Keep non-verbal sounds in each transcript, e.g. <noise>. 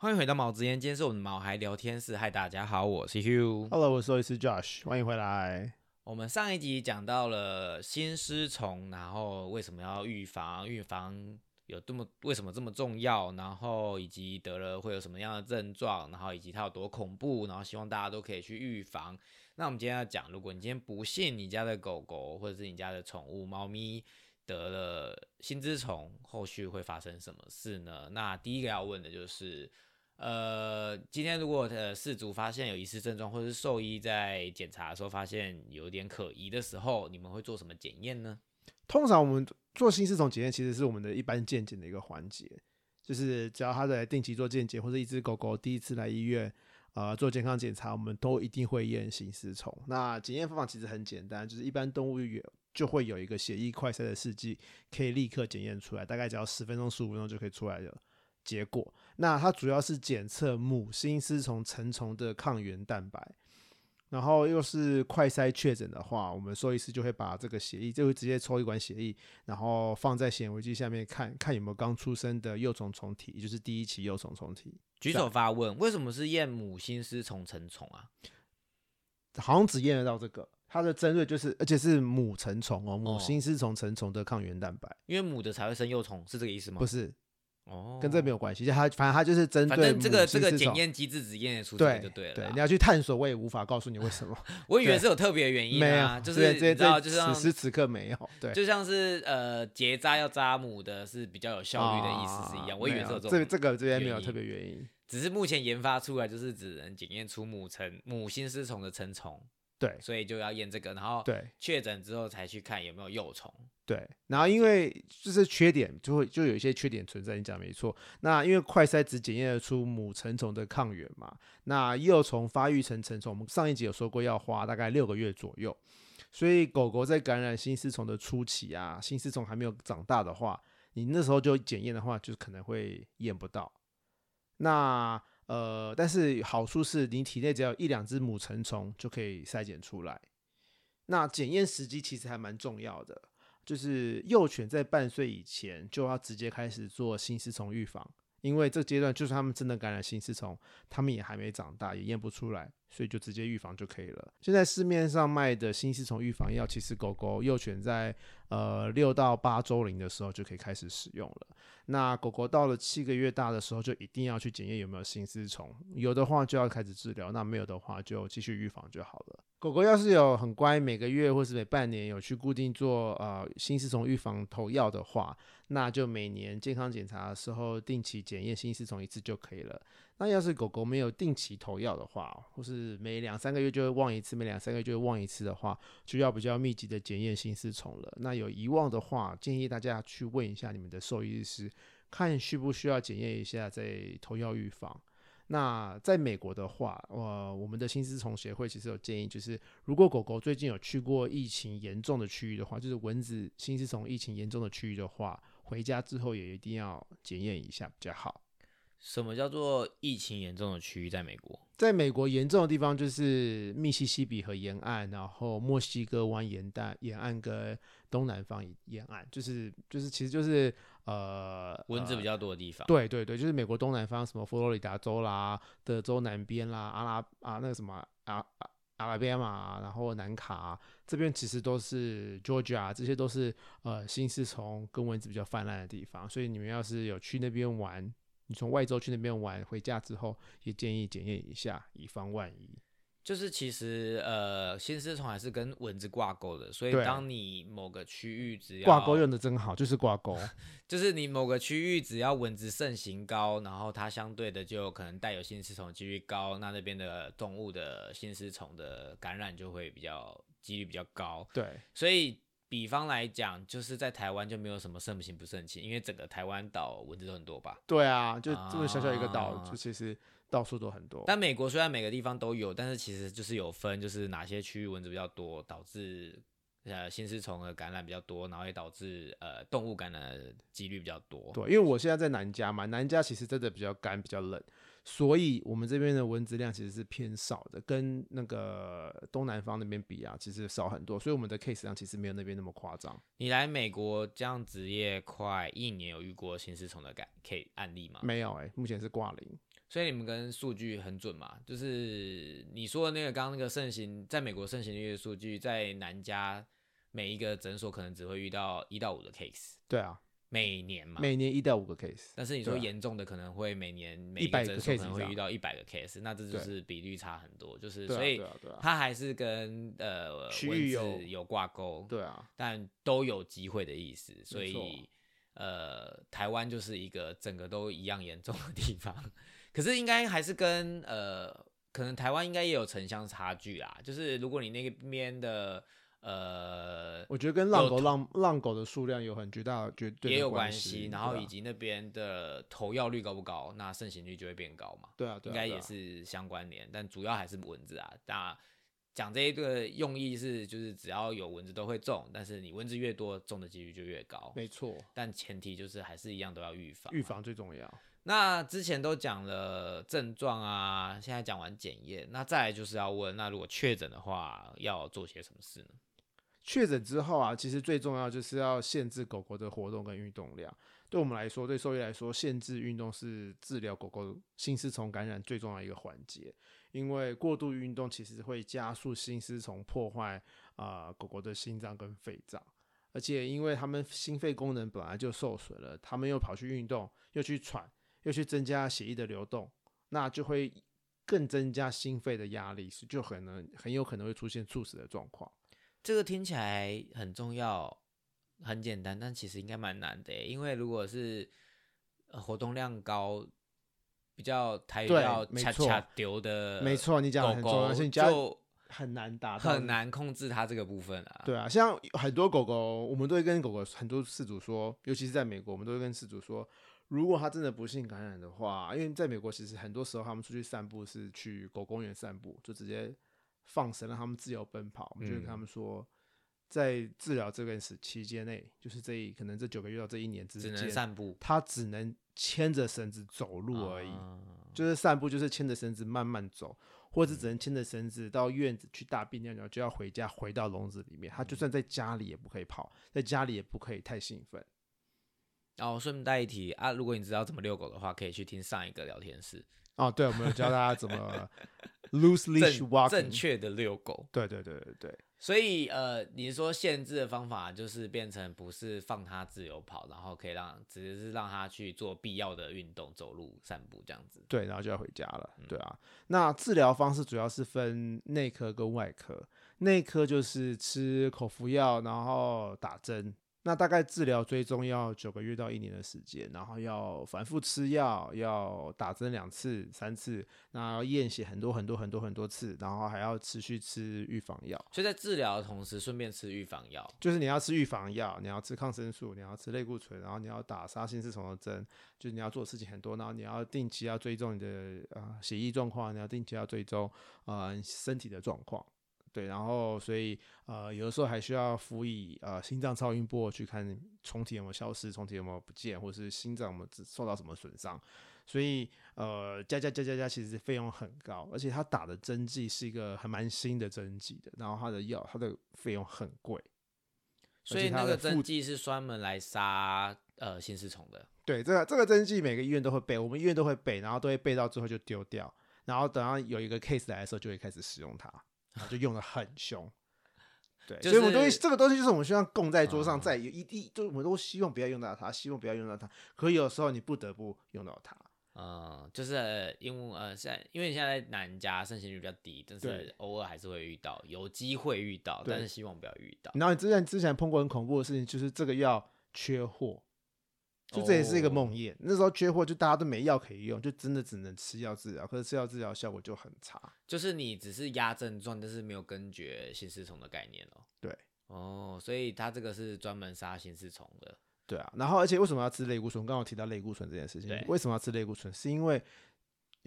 欢迎回到毛之言，今天是我们的毛孩聊天室。嗨，大家好，我是 Hugh。Hello，我是兽医师 Josh，欢迎回来。我们上一集讲到了新丝虫，然后为什么要预防，预防有这么为什么这么重要，然后以及得了会有什么样的症状，然后以及它有多恐怖，然后希望大家都可以去预防。那我们今天要讲，如果你今天不幸你家的狗狗或者是你家的宠物猫咪得了新丝虫，后续会发生什么事呢？那第一个要问的就是。呃，今天如果呃饲主发现有疑似症状，或者是兽医在检查的时候发现有点可疑的时候，你们会做什么检验呢？通常我们做新丝虫检验，其实是我们的一般健检的一个环节，就是只要他在定期做健检，或者一只狗狗第一次来医院，呃，做健康检查，我们都一定会验新丝虫。那检验方法其实很简单，就是一般动物园就会有一个血液快筛的试剂，可以立刻检验出来，大概只要十分钟、十五分钟就可以出来了。结果，那它主要是检测母心丝虫成虫的抗原蛋白，然后又是快筛确诊的话，我们兽医师就会把这个血液，就会直接抽一管血液，然后放在显微镜下面看看有没有刚出生的幼虫虫体，也就是第一期幼虫虫体。举手发问，为什么是验母心丝虫成虫啊？好像只验得到这个，它的针对就是，而且是母成虫哦，母心丝虫成虫的抗原蛋白，因为母的才会生幼虫，是这个意思吗？不是哦，跟这没有关系，就他反正他就是针反对正这个这个检验机制只验得出这个对就对了你要去探索，我也无法告诉你为什么，<laughs> 我以为是有特别的原因没啊，有，就是你知道，这就是此时此刻没有，对。就像是呃结扎要扎母的是比较有效率的意思是一样，我以为这种这个这个这边没有原因特别原因，只是目前研发出来就是只能检验出母成母心丝虫的成虫，对所以就要验这个，然后对确诊之后才去看有没有幼虫。对。然后因为就是缺点，就会就有一些缺点存在，你讲没错。那因为快筛只检验得出母成虫的抗原嘛，那幼虫发育成成虫，我们上一集有说过要花大概六个月左右。所以狗狗在感染新丝虫的初期啊，新丝虫还没有长大的话，你那时候就检验的话，就可能会验不到。那呃，但是好处是你体内只要有一两只母成虫就可以筛检出来。那检验时机其实还蛮重要的，就是幼犬在半岁以前就要直接开始做新丝虫预防，因为这阶段就算他们真的感染新丝虫，他们也还没长大，也验不出来，所以就直接预防就可以了。现在市面上卖的新丝虫预防药，其实狗狗幼犬在呃六到八周龄的时候就可以开始使用了。那狗狗到了七个月大的时候，就一定要去检验有没有新丝虫，有的话就要开始治疗，那没有的话就继续预防就好了。狗狗要是有很乖，每个月或是每半年有去固定做呃新丝虫预防投药的话，那就每年健康检查的时候定期检验新丝虫一次就可以了。那要是狗狗没有定期投药的话，或是每两三个月就会忘一次，每两三个月就会忘一次的话，就要比较密集的检验新丝虫了。那有遗忘的话，建议大家去问一下你们的兽医师，看需不需要检验一下再投药预防。那在美国的话，呃，我们的新丝虫协会其实有建议，就是如果狗狗最近有去过疫情严重的区域的话，就是蚊子、新丝虫疫情严重的区域的话，回家之后也一定要检验一下比较好。什么叫做疫情严重的区域？在美国，在美国严重的地方就是密西西比河沿岸，然后墨西哥湾沿岸沿岸跟东南方沿岸，就是就是其实就是呃蚊子比较、多的地方。对对对，就是美国东南方什么佛罗里达州啦、德州南边啦、阿拉啊那个什么啊啊阿拉巴马，然后南卡、这边其实都是 Georgia，这些都是呃新丝虫跟蚊子比较泛滥的地方，所以你们要是有去那边玩。你从外州去那边玩，回家之后也建议检验一下，以防万一。就是其实呃，新丝虫还是跟蚊子挂钩的，所以对当你某个区域只要挂钩用的真好，就是挂钩。<laughs> 就是你某个区域只要蚊子盛行高，然后它相对的就有可能带有新丝虫的几率高，那那边的动物的新丝虫的感染就会比较几率比较高。对所以比方来讲，就是在台湾就没有什么盛行不盛行，因为整个台湾岛蚊子都很多吧。对啊，就这么小小一个岛，啊就其实到处都很多。但美国虽然每个地方都有，但是其实就是有分，就是哪些区域蚊子比较多，导致呃新丝虫的感染比较多，然后也导致呃动物感染的几率比较多。对，因为我现在在南加嘛，南加其实真的比较干，比较冷，所以我们这边的蚊子量其实是偏少的，跟那个东南方那边比啊，其实少很多，所以我们的 case 量其实没有那边那么夸张。你来美国这样职业快一年，有遇过新丝虫的感 K 案例吗？没有哎、目前是挂零。所以你们跟数据很准嘛？就是你说的那个刚刚那个盛行，在美国盛行率的数据，在南加每一个诊所可能只会遇到一到五个 case，对啊，每年嘛。每年一到五个 case，但是你说严重的可能会每年每100个诊所可能会遇到一百个 case，那这就是比率差很多，就是所以它还是跟呃蚊区域有有挂钩，对啊，但都有机会的意思，所以呃，台湾就是一个整个都一样严重的地方。可是应该还是跟呃，可能台湾应该也有城乡差距啦。就是如果你那边的呃我觉得跟浪狗浪浪狗的数量有很巨大的绝对的也有关系，然后以及那边的投药率高不高，那盛行率就会变高嘛。对啊，对啊应该也是相关联，但主要还是蚊子啊。那讲这一个用意是，就是只要有蚊子都会中，但是你蚊子越多，中的几率就越高。没错，但前提就是还是一样都要预防。预防最重要。那之前都讲了症状啊，现在讲完检验，那再来就是要问，那如果确诊的话，要做些什么事呢？确诊之后啊，其实最重要就是要限制狗狗的活动跟运动量。对我们来说，对兽医来说，限制运动是治疗狗狗心丝虫感染最重要一个环节。因为过度运动其实会加速心丝虫破坏啊、狗狗的心脏跟肺脏，而且因为它们心肺功能本来就受损了，它们又跑去运动，又去喘，又去增加血液的流动，那就会更增加心肺的压力，是就可能很有可能会出现猝死的状况。这个听起来很重要，很简单，但其实应该蛮难的，因为如果是、呃活动量高，比较台语对叫没错恰恰丢的，没错你讲很重要就很难达到，很难控制它这个部分啊。对啊，像很多狗狗，我们都会跟狗狗很多饲主说，尤其是在美国，我们都会跟饲主说，如果他真的不幸感染的话，因为在美国其实很多时候他们出去散步是去狗公园散步，就直接放生让他们自由奔跑，我们就会跟他嗯们说。在治疗这个时期间内，就是这一可能这九个月到这一年之只能间，散步它只能牵着绳子走路而已。啊就是散步，就是牵着绳子慢慢走，或者只能牵着绳子到院子去大便尿尿，就要回家回到笼子里面。他就算在家里也不可以跑，在家里也不可以太兴奋。然后顺便带一提啊，如果你知道怎么遛狗的话，可以去听上一个聊天室，哦，对，我们有教大家怎么 <laughs> loose leash 正 walking，正确的遛狗。对对对对对，所以呃，你说限制的方法就是变成不是放它自由跑，然后可以让只是让它去做必要的运动，走路、散步这样子。对，然后就要回家了。对啊，那治疗方式主要是分内科跟外科。内科就是吃口服药，然后打针。那大概治疗追踪要九个月到一年的时间，然后要反复吃药，要打针两次、三次，那要验血很多很多很多很多次，然后还要持续吃预防药。所以在治疗的同时，顺便吃预防药。就是你要吃预防药，你要吃抗生素，你要吃类固醇，然后你要打杀心丝虫的针，就是你要做的事情很多，然后你要定期要追踪你的啊、呃血液状况，你要定期要追踪啊、呃身体的状况，对，然后所以呃有的时候还需要辅以呃心脏超音波去看虫体有没有消失，虫体有没有不见，或是心脏有没有受到什么损伤，所以呃加加加加加其实费用很高，而且他打的针剂是一个还蛮新的针剂的，然后他的药它的费用很贵。所以那个针剂是专门来杀呃心丝虫的。对，这个这个针剂每个医院都会备，我们医院都会备，然后都会备到最后就丢掉，然后等到有一个 case 来的时候就会开始使用它，就用的很凶。对，就所以我们都会是这个东西就是我们希望供在桌上，啊在有一地，就我们都希望不要用到它，希望不要用到它，可有时候你不得不用到它。嗯，就是呃因为呃，现在因为你现在在南加盛行率比较低，但是偶尔还是会遇到，有机会遇到，但是希望不要遇到。然后你之前之前碰过很恐怖的事情，就是这个药缺货，就这也是一个哦梦魇。那时候缺货，就大家都没药可以用，就真的只能吃药治疗，可是吃药治疗效果就很差。就是你只是压症状，但是没有根绝心丝虫的概念哦。对，哦，所以它这个是专门杀心丝虫的。对啊，然后而且为什么要吃类固醇？刚刚我提到类固醇这件事情对，为什么要吃类固醇？是因为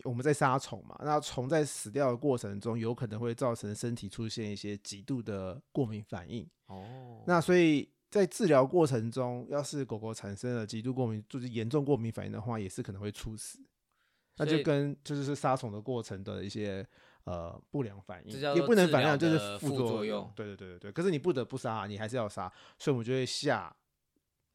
我们在杀虫嘛，那虫在死掉的过程中，有可能会造成身体出现一些极度的过敏反应。哦，那所以在治疗过程中，要是狗狗产生了极度过敏，就是严重过敏反应的话，也是可能会猝死。那就跟就是杀虫的过程的一些呃不良反应，也不能反应，就是副副作用用。对对对对对。可是你不得不杀，你还是要杀，所以我们就会下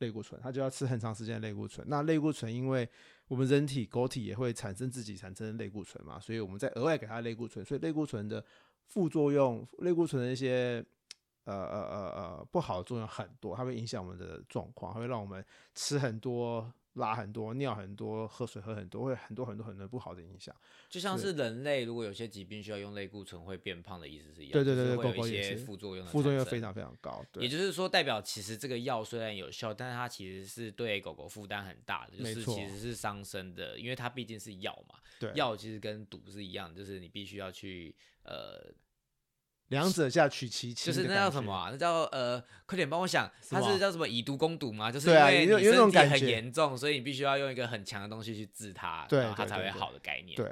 类固醇，它就要吃很长时间的类固醇。那类固醇因为我们人体狗体也会产生自己产生类固醇嘛，所以我们再额外给它类固醇，所以类固醇的副作用，类固醇的一些呃呃呃呃不好的作用很多，它会影响我们的状况，它会让我们吃很多。拉很多，尿很多，喝水喝很多，会很多很多很多不好的影响。就像是人类如果有些疾病需要用类固醇会变胖的意思是一样。对对对，会有一些副作用，副作用非常非常高。也就是说，代表其实这个药虽然有效，但是它其实是对狗狗负担很大的，就是其实是伤身的，因为它毕竟是药嘛。对，药其实跟毒是一样，就是你必须要去呃。两者下取其轻，就是那叫什么啊？那叫呃，快点帮我想，它是叫什么以毒攻毒吗？就是因为你身体很严重，所以你必须要用一个很强的东西去治它，然后它才会好的概念。对，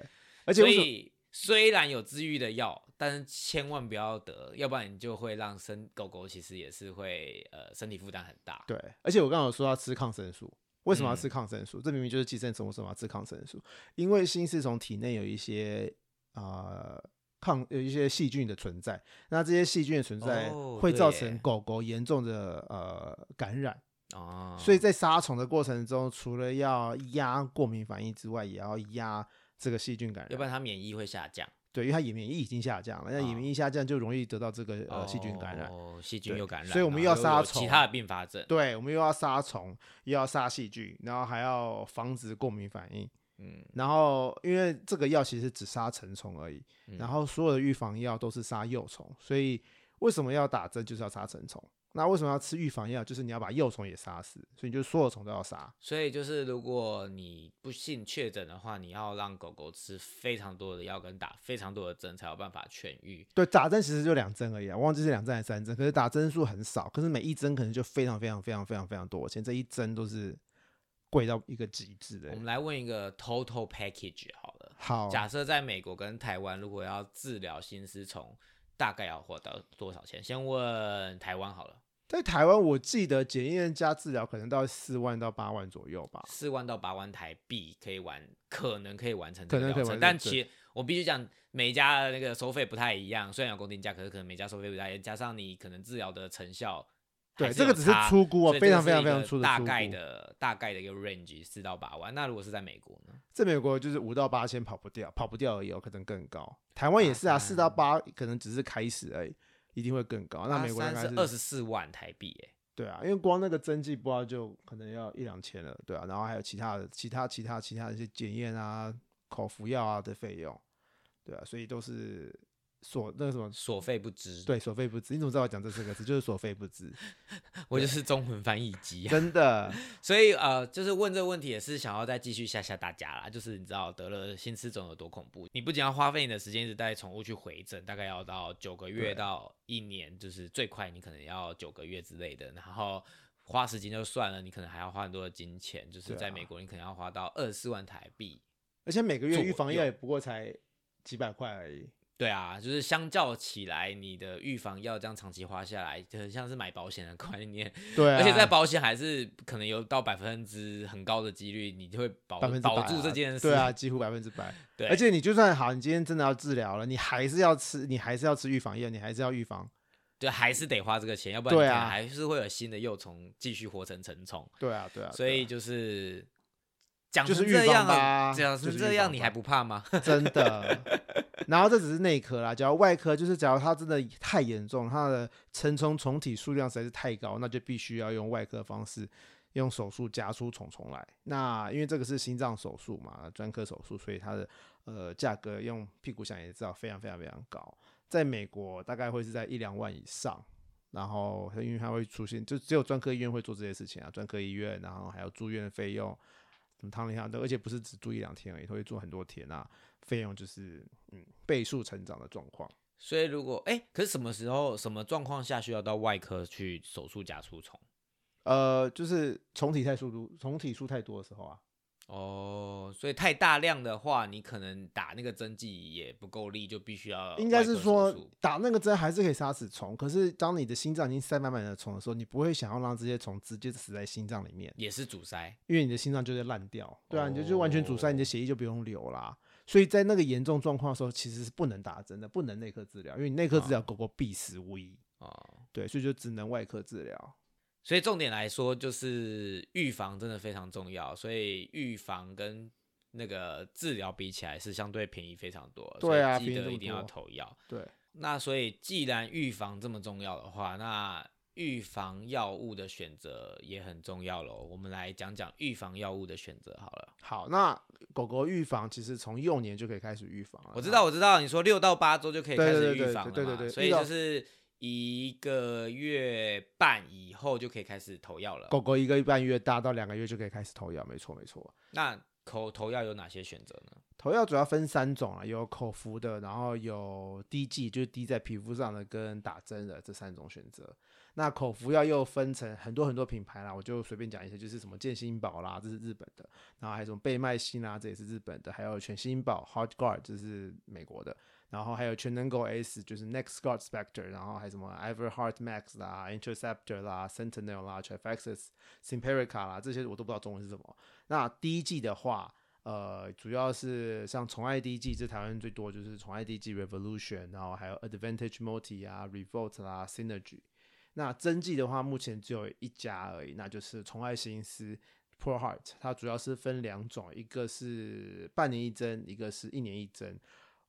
而且所以虽然有治愈的药，但是千万不要得，要不然你就会让身狗狗其实也是会呃身体负担很大。对，而且我刚刚有说要吃抗生素，为什么要吃抗生素？这明明就是寄生虫，为什么要吃抗生素？因为新丝虫体内有一些啊。抗有一些细菌的存在，那这些细菌的存在会造成狗狗严重的呃感染啊，所以在杀虫的过程中，除了要压过敏反应之外，也要压这个细菌感染，要不然它免疫会下降。对，因为它免疫已经下降了，那免疫下降就容易得到这个呃细菌感染，细菌又感染，所以我们又要杀虫，其他的并发症。对，我们又要杀虫，又要杀细菌，然后还要防止过敏反应。嗯，然后因为这个药其实只杀成虫而已，然后所有的预防药都是杀幼虫，所以为什么要打针就是要杀成虫？那为什么要吃预防药？就是你要把幼虫也杀死，所以就所有虫都要杀。所以就是如果你不幸确诊的话，你要让狗狗吃非常多的药跟打非常多的针才有办法痊愈。对，打针其实就两针而已，我忘记是两针还是三针，可是打针数很少，可是每一针可能就非常非常非常非常非常多而且，这一针都是。贵到一个极致的。我们来问一个 total package 好了。好，假设在美国跟台湾，如果要治疗心丝虫，大概要花到多少钱？先问台湾好了。在台湾，我记得检验加治疗可能到四万到八万左右吧。四万到八万台币可以完，可能可以完成。可能可以完成，但其我必须讲，每家的那个收费不太一样。虽然有公定价，可是可能每家收费不太一样，加上你可能治疗的成效。对，这个只是粗估啊，非常非常非常粗的大概的大概的一个 range 四到八万。那如果是在美国呢？在美国就是五到八千跑不掉，跑不掉而已，有可能更高。台湾也是啊，四到八可能只是开始而已，一定会更高。那美国应该是二十四万台币，哎，对啊，因为光那个针剂包就可能要一两千了，对啊，然后还有其他的、其他、其他、其他的一些检验啊、口服药啊的费用，对啊，所以都是。所那个什么所费不知，对，所费不知。你怎么知道我讲这四个字？就是所费不知。<laughs> 我就是中文翻译机，真的。所以呃，就是问这个问题也是想要再继续吓吓大家啦。就是你知道得了心丝肿有多恐怖？你不仅要花费你的时间一直带宠物去回诊，大概要到九个月到一年，就是最快你可能要九个月之类的。然后花时间就算了，你可能还要花很多的金钱。就是在美国，你可能要花到二十四万台币，而且每个月预防药也不过才几百块而已。对啊，就是相较起来，你的预防药这样长期花下来，就很像是买保险的观念。<laughs> 对，而且在保险还是可能有到百分之很高的几率，你就会保保住这件事。对啊，几乎百分之百。对，而且你就算好，你今天真的要治疗了，你还是要吃，你还是要吃预防药，你还是要预防。对，还是得花这个钱，要不然还是会有新的幼虫继续活成成虫。对啊，对啊。所以就是讲成这样啊，讲成这样，你还不怕吗？<laughs> 真的。然后这只是内科啦，假如外科就是，假如它真的太严重，它的成虫虫体数量实在是太高，那就必须要用外科方式，用手术夹出虫虫来。那因为这个是心脏手术嘛，专科手术，所以它的呃价格用屁股想也知道非常非常非常高，在美国大概会是在一两万以上。然后因为它会出现，就只有专科医院会做这些事情啊，专科医院，然后还有住院费用，什么躺一下都，而且不是只住一两天而已，会住很多天啊。费用就是嗯倍数成长的状况，所以如果哎，可是什么时候什么状况下需要到外科去手术夹除虫？呃，就是虫体太速度，虫体数太多的时候啊。哦，所以太大量的话，你可能打那个针剂也不够力，就必须要。应该是说打那个针还是可以杀死虫，可是当你的心脏已经塞满满的虫的时候，你不会想要让这些虫直接死在心脏里面，也是阻塞，因为你的心脏就会烂掉。对啊，你就就完全阻塞，你的血液就不用流啦。所以在那个严重状况的时候，其实是不能打针的，不能内科治疗，因为你内科治疗狗狗必死无疑啊。对，所以就只能外科治疗。所以重点来说，就是预防真的非常重要。所以预防跟那个治疗比起来，是相对便宜非常多。对啊记得一定要投药。对，那所以既然预防这么重要的话，那预防药物的选择也很重要喽。我们来讲讲预防药物的选择好了。好，那狗狗预防其实从幼年就可以开始预防了。我知道，我知道，你说六到八周就可以开始对对对预防了嘛，对对对对所以就是一个月半以后就可以开始投药了。狗狗一个半月大到两个月就可以开始投药，没错没错。那口投药有哪些选择呢？投药主要分三种啊，有口服的，然后有滴剂，就是滴在皮肤上的，跟打针的这三种选择。那口服药又分成很多很多品牌啦，我就随便讲一些，就是什么健心宝啦，这是日本的，然后还有什么贝麦新啦，这也是日本的，还有全心宝 Hot Guard 这是美国的，然后还有全能狗 S 就是 Next Guard Spectre，然后还有什么 Everheart Max 啦、Interceptor 啦、Sentinel 啦、Trifexis、Simparica 啦，这些我都不知道中文是什么。那第一季的话，呃，主要是像宠爱第一季，这台湾最多就是宠爱第一季 Revolution，然后还有 Advantage Multi 啊、Revolt 啦、Synergy。那针剂的话，目前只有一家而已，那就是宠爱新思 Pro Heart，它主要是分两种，一个是半年一针，一个是一年一针。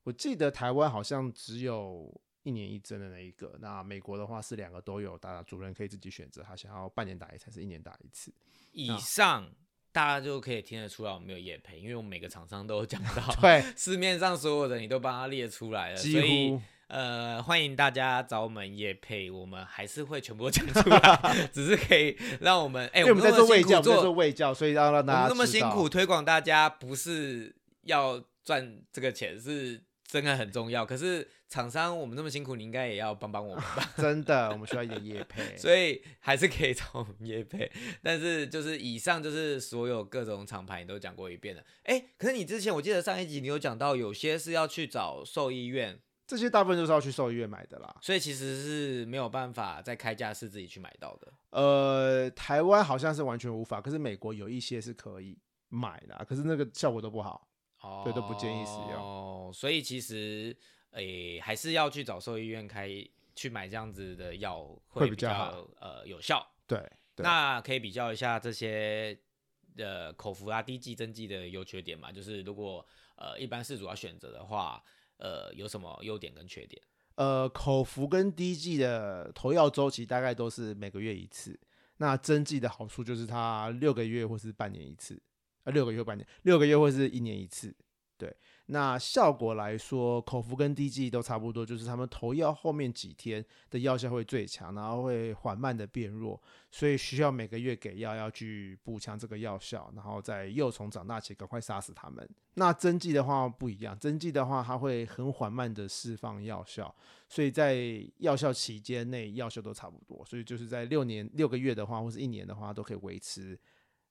我记得台湾好像只有一年一针的那一个，那美国的话是两个都有，大家主人可以自己选择，他想要半年打一次还是一年打一次。以上大家就可以听得出来我们没有夜配，因为我们每个厂商都有讲到，<laughs> 对，市面上所有的你都帮他列出来了，几所以乎呃，欢迎大家找我们叶配，我们还是会全部都讲出来，<laughs> 只是可以让我们哎、我们在做卫教，在做做卫教，所以要让我大家那么辛苦推广大家，不是要赚这个钱，是真的很重要。可是厂商我们那么辛苦，你应该也要帮帮我们吧？<laughs> 真的，我们需要一点业配。<laughs> 所以还是可以找我们业配。但是就是以上就是所有各种厂牌你都讲过一遍了。哎、可是你之前我记得上一集你有讲到，有些是要去找兽医院，这些大部分都是要去兽医院买的啦。所以其实是没有办法在开价是自己去买到的。呃，台湾好像是完全无法，可是美国有一些是可以买的啊，可是那个效果都不好。哦对都不建议使用哦，所以其实诶、还是要去找兽医院开去买这样子的药会比比较好呃有效。对，对那可以比较一下这些呃口服啊、滴剂、针剂的优缺点嘛？就是如果呃一般事主要选择的话，呃有什么优点跟缺点？呃，口服跟滴剂的投药周期大概都是每个月一次。那针剂的好处就是它六个月或是半年一次，呃，六个月半年，六个月或是一年一次。对，那效果来说，口服跟滴剂都差不多，就是他们投药后面几天的药效会最强，然后会缓慢的变弱，所以需要每个月给药，要去补强这个药效，然后在幼虫长大前赶快杀死它们。那针剂的话不一样，针剂的话它会很缓慢的释放药效，所以在药效期间内药效都差不多，所以就是在六年六个月的话，或是一年的话，都可以维持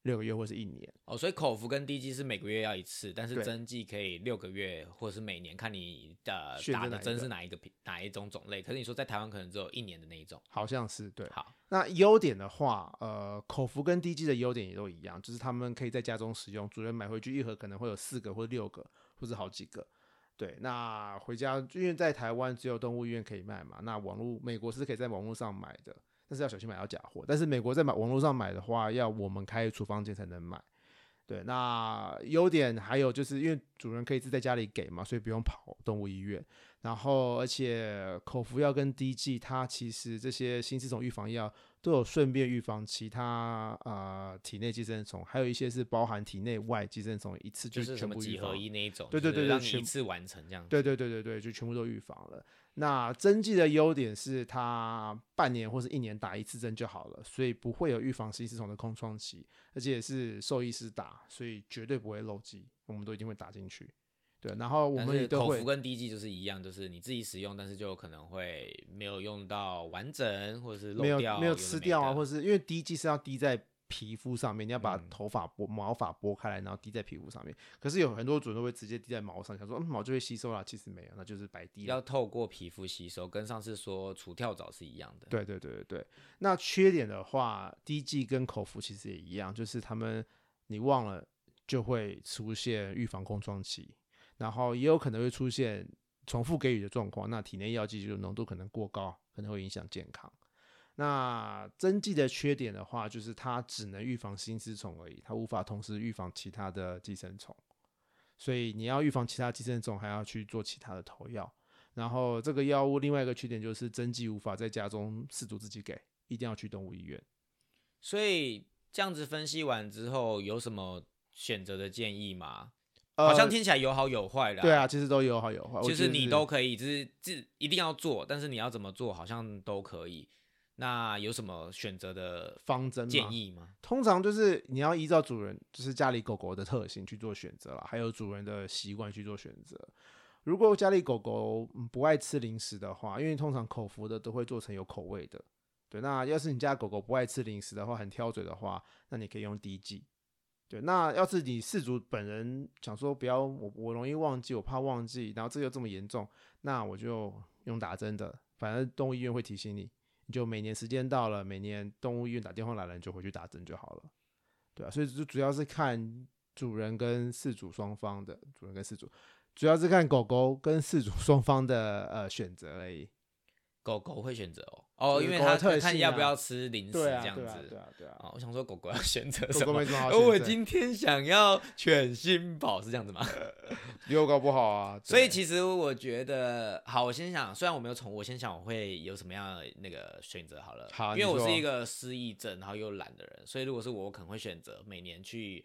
六个月或是一年。哦，所以口服跟滴剂是每个月要一次，但是针剂可以六个月或者是每年，看你呃打的针是哪一个品哪一种种类。可是你说在台湾可能只有一年的那一种。好像是对。好，那优点的话，呃，口服跟滴剂的优点也都一样，就是他们可以在家中使用，主人买回去一盒可能会有四个或六个，或者好几个。对，那回家因为在台湾只有动物医院可以卖嘛，那网络美国是可以在网络上买的，但是要小心买到假货。但是美国在买网络上买的话，要我们开处方间才能买。对，那优点还有就是因为主人可以自在家里给嘛，所以不用跑动物医院。然后，而且口服药跟滴剂，它其实这些新丝虫预防药都有顺便预防其他呃体内寄生虫，还有一些是包含体内外寄生虫，一次就是全部预防么几合。一那一种，对对让你一次完成这样子。对对对对对，就全部都预防了。那针剂的优点是它半年或是一年打一次针就好了，所以不会有预防新丝虫的空窗期，而且也是兽医师打，所以绝对不会漏剂，我们都一定会打进去。对，然后我们也都会口服跟滴剂就是一样，就是你自己使用，但是就可能会没有用到完整，或者是漏没有掉，没有吃掉啊，的或是因为滴剂是要滴在皮肤上面，你要把嗯头发拨毛发拨开来，然后滴在皮肤上面。可是有很多主人都会直接滴在毛上，想说嗯毛就会吸收了，其实没有，那就是白滴。要透过皮肤吸收，跟上次说除跳蚤是一样的。对对对对对。那缺点的话，滴剂跟口服其实也一样，就是他们你忘了就会出现预防空窗期，然后也有可能会出现重复给予的状况，那体内药剂就浓度可能过高，可能会影响健康。那针剂的缺点的话，就是它只能预防心丝虫而已，它无法同时预防其他的寄生虫。所以你要预防其他寄生虫，还要去做其他的投药。然后这个药物另外一个缺点就是针剂无法在家中饲主自己给，一定要去动物医院。所以这样子分析完之后，有什么选择的建议吗？呃好像听起来有好有坏啦。对啊，其实都有好有坏，我就是你都可以，就是自一定要做，但是你要怎么做，好像都可以。那有什么选择的方针建议吗？通常就是你要依照主人，就是家里狗狗的特性去做选择啦，还有主人的习惯去做选择。如果家里狗狗嗯不爱吃零食的话，因为通常口服的都会做成有口味的，对。那要是你家狗狗不爱吃零食的话，很挑嘴的话，那你可以用滴剂。对，那要是你饲主本人想说不要我我容易忘记，我怕忘记，然后这个又这么严重，那我就用打针的，反正动物医院会提醒你，就每年时间到了，每年动物医院打电话来了，你就回去打针就好了。对啊，所以就主要是看主人跟饲主双方的，主人跟饲主，主要是看狗狗跟饲主双方的呃选择而已。狗狗会选择哦，哦，因为它看要不要吃零食这样子。对啊，对啊，对啊。哦，我想说狗狗要选择什么狗狗我今天想要犬心宝是这样子吗？<laughs> 遛狗不好啊。所以其实我觉得，好，我先想，虽然我没有宠物，我先想我会有什么样的那个选择好了。好因为我是一个失忆症，然后又懒的人，所以如果是我，我可能会选择每年去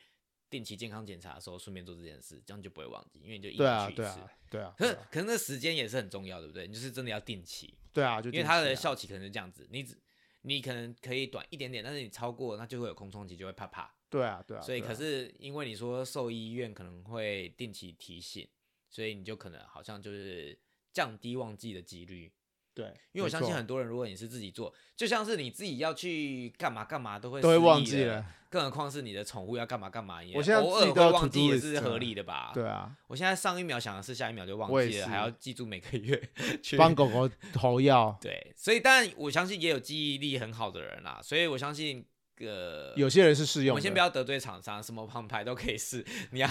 定期健康检查的时候顺便做这件事，这样就不会忘记，因为你就一年去一次。对啊，<laughs> 对啊，可是对啊，可是那时间也是很重要，对不对？你就是真的要定期，对啊，就因为它的效期可能是这样子，你只你可能可以短一点点，但是你超过那就会有空窗期，就会怕怕。对啊，对啊。所以可是因为你说兽医院可能会定期提醒，所以你就可能好像就是降低忘记的几率。对，因为我相信很多人，如果你是自己做，就像是你自己要去干嘛干嘛都会都会忘记了，更何况是你的宠物要干嘛干嘛也，我现在偶尔会忘记也是合理的吧？对啊，我现在上一秒想的是下一秒就忘记了，还要记住每个月去帮狗狗投药，对，所以但我相信也有记忆力很好的人啦，所以我相信呃有些人是适用的。我们先不要得罪厂商，什么品牌都可以试。你要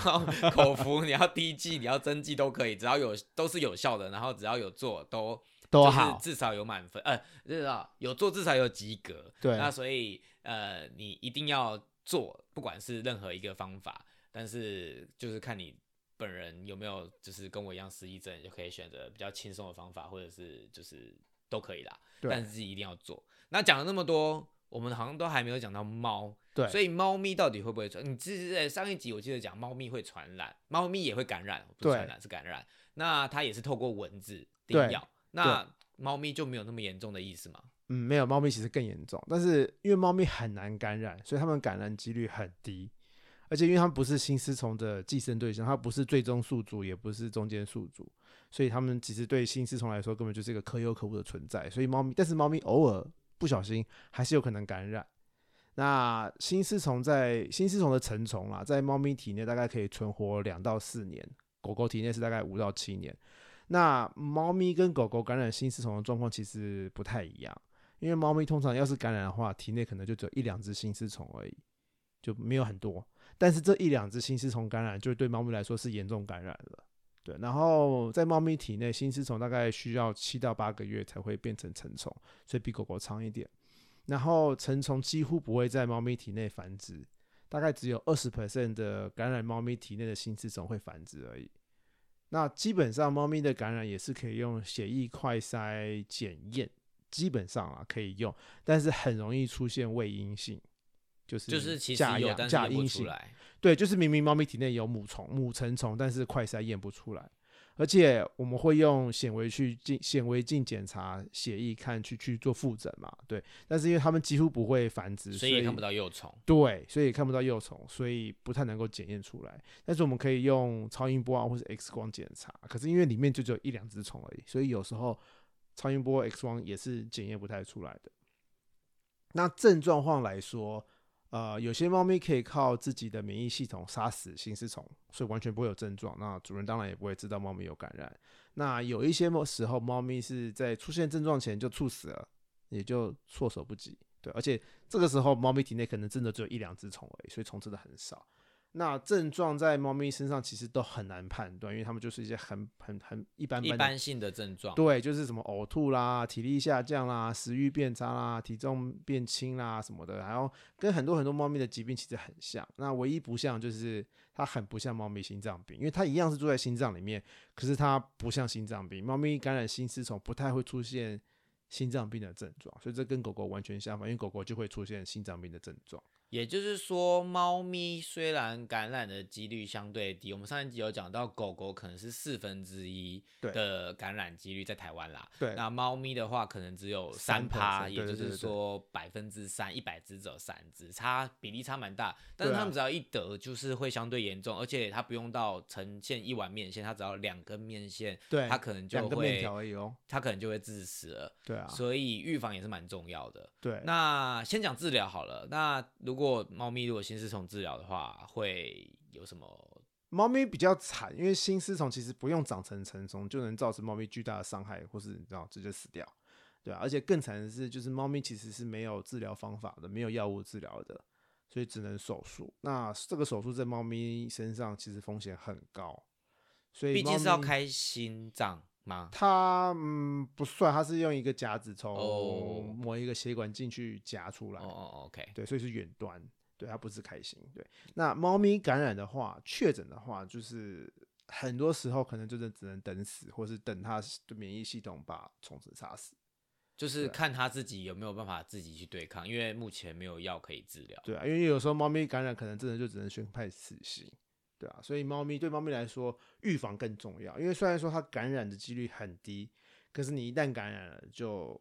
口服，你要滴剂，你要针剂都可以，只要有都是有效的，然后只要有做都就是都好。至少有满分，呃，至少有做至少有及格。对那所以呃，你一定要做，不管是任何一个方法，但是就是看你本人有没有就是跟我一样失忆症，就可以选择比较轻松的方法，或者是就是都可以啦。对但是自己一定要做。那讲了那么多，我们好像都还没有讲到猫。对，所以猫咪到底会不会传？你之前上一集我记得讲猫咪会传染，猫咪也会感染，不传染是感染。那它也是透过蚊子叮对咬，那猫咪就没有那么严重的意思吗？嗯，没有，猫咪其实更严重，但是因为猫咪很难感染，所以它们感染几率很低。而且因为它们不是新丝虫的寄生对象，它不是最终宿主，也不是中间宿主，所以它们其实对新丝虫来说根本就是一个可有可无的存在。所以猫咪，但是猫咪偶尔不小心还是有可能感染。那新丝虫在新丝虫的成虫啦，在猫咪体内大概可以存活两到四年，狗狗体内是大概五到七年。那猫咪跟狗狗感染新丝虫的状况其实不太一样。因为猫咪通常要是感染的话，体内可能就只有一两只新丝虫而已，就没有很多。但是这一两只新丝虫感染，就对猫咪来说是严重感染了。对，然后在猫咪体内，新丝虫大概需要七到八个月才会变成成虫，所以比狗狗长一点。然后成虫几乎不会在猫咪体内繁殖，大概只有二十 percent 的感染猫咪体内的新丝虫会繁殖而已。那基本上猫咪的感染也是可以用血液快筛检验，基本上啊可以用，但是很容易出现未阴性，就是就是其实假阳有，但是验不假阴性。出来。对，就是明明猫咪体内有母虫、母成虫，但是快筛验不出来，而且我们会用显微去镜、显微镜检查血液，看去去做复诊嘛，对。但是因为它们几乎不会繁殖，所以也看不到幼虫。对，所以也看不到幼虫，所以不太能够检验出来。但是我们可以用超音波啊，或是 X 光检查，可是因为里面就只有一两只虫而已，所以有时候超音波、X 光也是检验不太出来的。那症状上来说，呃，有些猫咪可以靠自己的免疫系统杀死心丝虫，所以完全不会有症状。那主人当然也不会知道猫咪有感染。那有一些时候，猫咪是在出现症状前就猝死了，也就措手不及。对，而且这个时候猫咪体内可能真的只有一两只虫而已，所以虫真的很少。那症状在猫咪身上其实都很难判断，因为它们就是一些很很很一般一般的般性的症状。对，就是什么呕吐啦、体力下降啦、食欲变差啦、体重变轻啦什么的，然后跟很多很多猫咪的疾病其实很像。那唯一不像就是它很不像猫咪心脏病，因为它一样是住在心脏里面，可是它不像心脏病。猫咪感染心丝虫不太会出现心脏病的症状，所以这跟狗狗完全相反，因为狗狗就会出现心脏病的症状。也就是说，猫咪虽然感染的几率相对低，我们上一集有讲到，狗狗可能是四分之一的感染几率在台湾啦。对，那猫咪的话，可能只有三3%趴，也就是说百分之三，一百只只有三只，差比例差蛮大。但是它们只要一得，就是会相对严重，而且它不用到呈现一碗面线，它只要两根面线，对，它可能就两个面会，条而已哦。它可能就会致死了。对啊，所以预防也是蛮重要的。对，那先讲治疗好了。那如果猫咪如果心丝虫治疗的话，会有什么？猫咪比较惨，因为心丝虫其实不用长成成虫就能造成猫咪巨大的伤害，或是你知道直接死掉，对啊，而且更惨的是，就是猫咪其实是没有治疗方法的，没有药物治疗的，所以只能手术。那这个手术在猫咪身上其实风险很高，所以毕竟是要开心脏吗？它嗯不算，它是用一个夹子从哦某一个血管进去夹出来哦，哦，OK，对，所以是远端，对，它不是开心。对，那猫咪感染的话，确诊的话，就是很多时候可能就是只能等死，或是等它的免疫系统把虫子杀死。就是看它自己有没有办法自己去对抗，因为目前没有药可以治疗。对啊，因为有时候猫咪感染，可能真的就只能宣判死刑。对啊，所以猫咪对猫咪来说，预防更重要。因为虽然说它感染的几率很低，可是你一旦感染了，就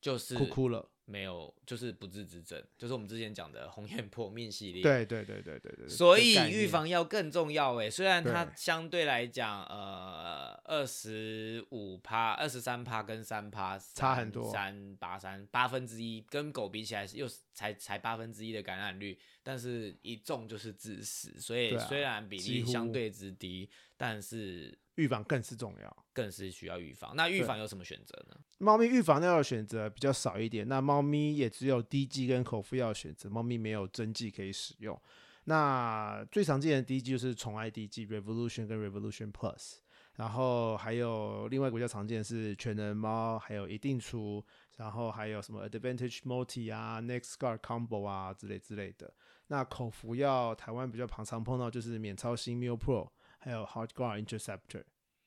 就是哭哭了。没有，就是不治之症，就是我们之前讲的红眼破命系列。对对对对对对。所以预防要更重要诶，虽然它相对来讲，呃，二十五趴、二十三趴跟三趴差很多三八三八分之一，跟狗比起来又是才才八分之一的感染率，但是一中就是致死，所以虽然比例相对之低，但是预防更是重要。更是需要预防。那预防有什么选择呢？猫咪预防药的选择比较少一点，那猫咪也只有滴剂跟口服药选择，猫咪没有针剂可以使用。那最常见的滴剂就是宠爱滴剂 Revolution 跟 Revolution Plus，然后还有另外一个比较常见的是全能猫，还有一定出，然后还有什么 Advantage Multi 啊、Next Guard Combo 啊之类之类的。那口服药台湾比较常常碰到就是免超新 Meal Pro，还有 Heart Guard Interceptor。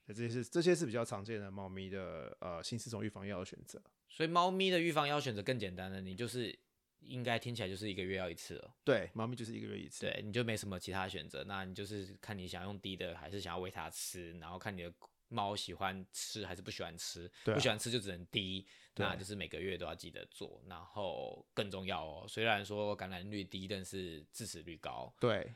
这些是这些是比较常见的猫咪的呃新四种预防药的选择。所以猫咪的预防药选择更简单了，你就是应该听起来就是一个月要一次了。对，猫咪就是一个月一次。对，你就没什么其他选择，那你就是看你想用滴的，还是想要喂它吃，然后看你的猫喜欢吃还是不喜欢吃，对啊不喜欢吃就只能滴，那就是每个月都要记得做。然后更重要哦，虽然说感染率低，但是致死率高。对，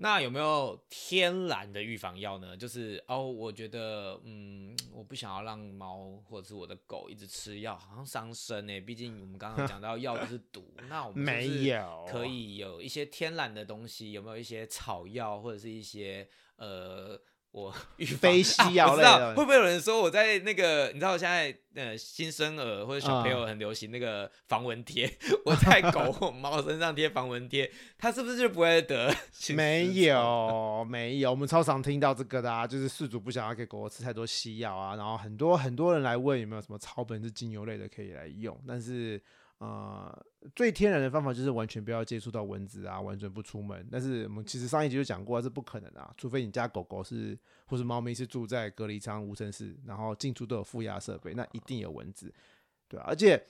那有没有天然的预防药呢？就是哦，我觉得嗯，我不想要让猫或者是我的狗一直吃药，好像伤身呢。毕竟我们刚刚讲到药就是毒，那我们没有可以有一些天然的东西，有没有一些草药或者是一些呃，我预防非西药啊我知道类的会不会有人说我在那个，你知道现在呃新生儿或者小朋友很流行那个防蚊贴，<laughs> 我在狗或猫身上贴防蚊贴，它是不是就不会得 <laughs> 没？有，<laughs> 没有，我们超常听到这个的啊，就是饲主不想要给狗狗吃太多西药啊，然后很多很多人来问有没有什么草本是精油类的可以来用，但是呃，最天然的方法就是完全不要接触到蚊子啊，完全不出门。但是我们其实上一集就讲过、是，不可能的，除非你家狗狗是或是猫咪是住在隔离舱无尘室，然后进出都有负压设备，那一定有蚊子，对，而且。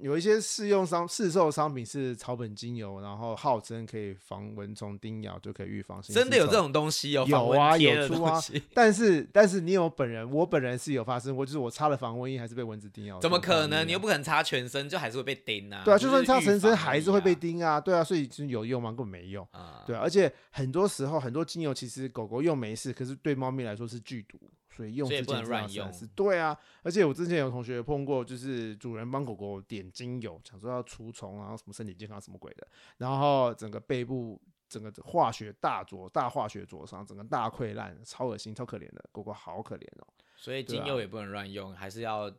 有一些试用商市售商品是草本精油，然后号称可以防蚊虫叮咬，就可以预防真的有这种东西哦，有防蚊啊有出啊 <laughs> 但是但是你有本人，我本人是有发生过，就是我擦了防蚊液还是被蚊子叮咬。怎么可能？你又不可能擦全身，就还是会被叮啊。对啊，就算擦全身还是会被啊叮啊，对啊，所以就是有用吗？根本没用。啊。对啊，而且很多时候很多精油其实狗狗用没事，可是对猫咪来说是剧毒，所以用所以之前不能乱用对啊，而且我之前有同学碰过，就是主人帮狗狗点精油，想说要除虫啊，什么身体健康什么鬼的，然后整个背部整个化学大灼大化学灼伤，整个大溃烂，超恶心，超可怜的，狗狗好可怜哦。所以精油也不能乱用，还是要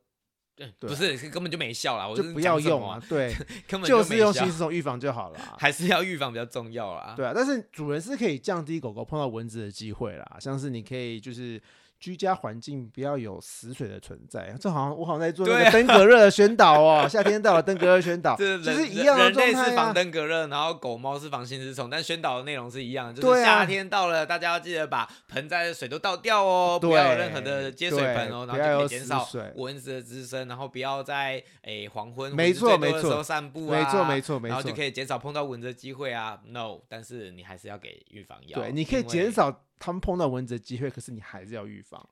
不是根本就没效啦，我就不要用啊，，对，<laughs> 根本就是用新丝虫预防就好了啊。<laughs> 还是要预防比较重要啦。对啊，但是主人是可以降低狗狗碰到蚊子的机会啦，像是你可以就是居家环境不要有死水的存在，<laughs> 这好像我好像在做那个登革热的宣导哦，<laughs> 夏天到了登革热宣导，这人其实一样的人类是防。登革热，然后狗猫是防心丝虫，但宣导的内容是一样的，就是夏天到了，大家要记得把盆栽的水都倒掉哦，不要有任何的接水盆哦，然后就可以减少蚊子的滋生，然后不要在诶黄昏没错没错。的时候散步啊，没错没错没错。然后就可以减少碰到蚊子的机会啊。No，但是你还是要给预防药，对，你可以减少他们碰到蚊子的机会，可是你还是要预防。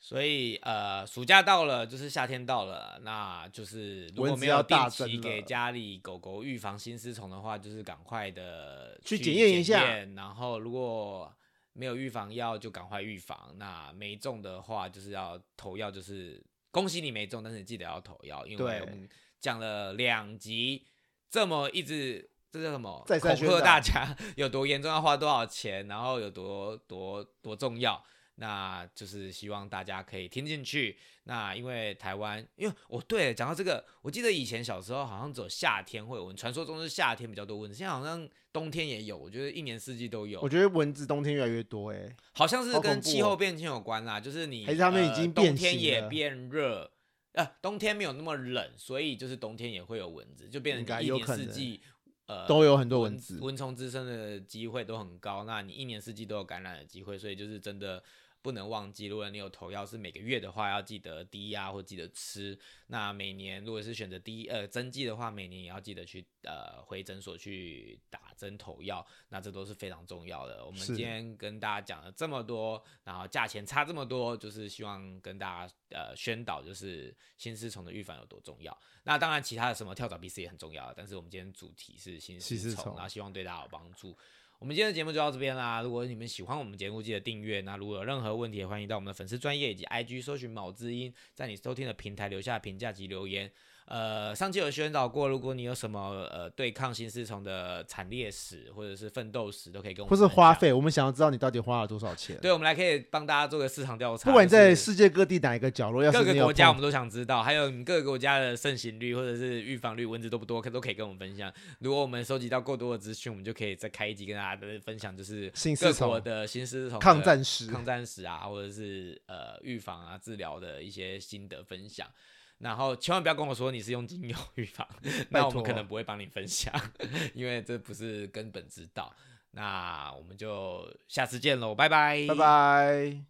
所以呃，暑假到了，就是夏天到了，那就是如果没有定期给家里狗狗预防心丝虫的话，就是赶快的去检检验一下然后如果没有预防药，就赶快预防。那没中的话，就是要投药，就是恭喜你没中，但是你记得要投药，因为我们讲了两集，这么一直。这叫什么？恐吓大家有多严重，要花多少钱，然后有多多多重要。那就是希望大家可以听进去。那因为台湾，因为我、对讲到这个，我记得以前小时候好像只有夏天会有蚊，传说中是夏天比较多蚊子，现在好像冬天也有，我觉得一年四季都有我，觉得蚊子冬天越来越多哎、好像是跟气候变迁有关啦，就是你还是他们已呃经变冬天也变热。呃，冬天没有那么冷，所以就是冬天也会有蚊子，就变成一年四季呃都有很多蚊蚊子蚊虫滋生的机会都很高。那你一年四季都有感染的机会，所以就是真的不能忘记，如果你有投药是每个月的话，要记得滴呀或记得吃。那每年如果是选择滴呃针剂的话，每年也要记得去呃回诊所去打针投药，那这都是非常重要的。我们今天跟大家讲了这么多，然后价钱差这么多，就是希望跟大家呃宣导，就是心丝虫的预防有多重要。那当然，其他的什么跳蚤、鼻丝也很重要，但是我们今天主题是心丝虫然后希望对大家有帮助。我们今天的节目就到这边啦。如果你们喜欢我们节目，记得订阅。那如果有任何问题，也欢迎到我们的粉丝专业以及 IG 搜寻某知音，在你收听的平台留下评价及留言。呃，上期有宣导过，如果你有什么呃对抗新丝虫的惨烈史或者是奋斗史，都可以跟我们或是花。费，我们想要知道你到底花了多少钱。对，我们来可以帮大家做个市场调查，不管你在世界各地哪一个角落，要各个国家我们都想知道，还有你各个国家的盛行率或者是预防率，蚊子多不多，可都可以跟我们分享。如果我们收集到够多的资讯，我们就可以再开一集跟大家的分享，就是各国的新丝虫抗战史，抗战史啊，或者是呃预防啊、治疗的一些心得分享。然后千万不要跟我说你是用精油预防，那我们可能不会帮你分享，<laughs> 因为这不是根本之道。那我们就下次见喽，拜拜，拜拜。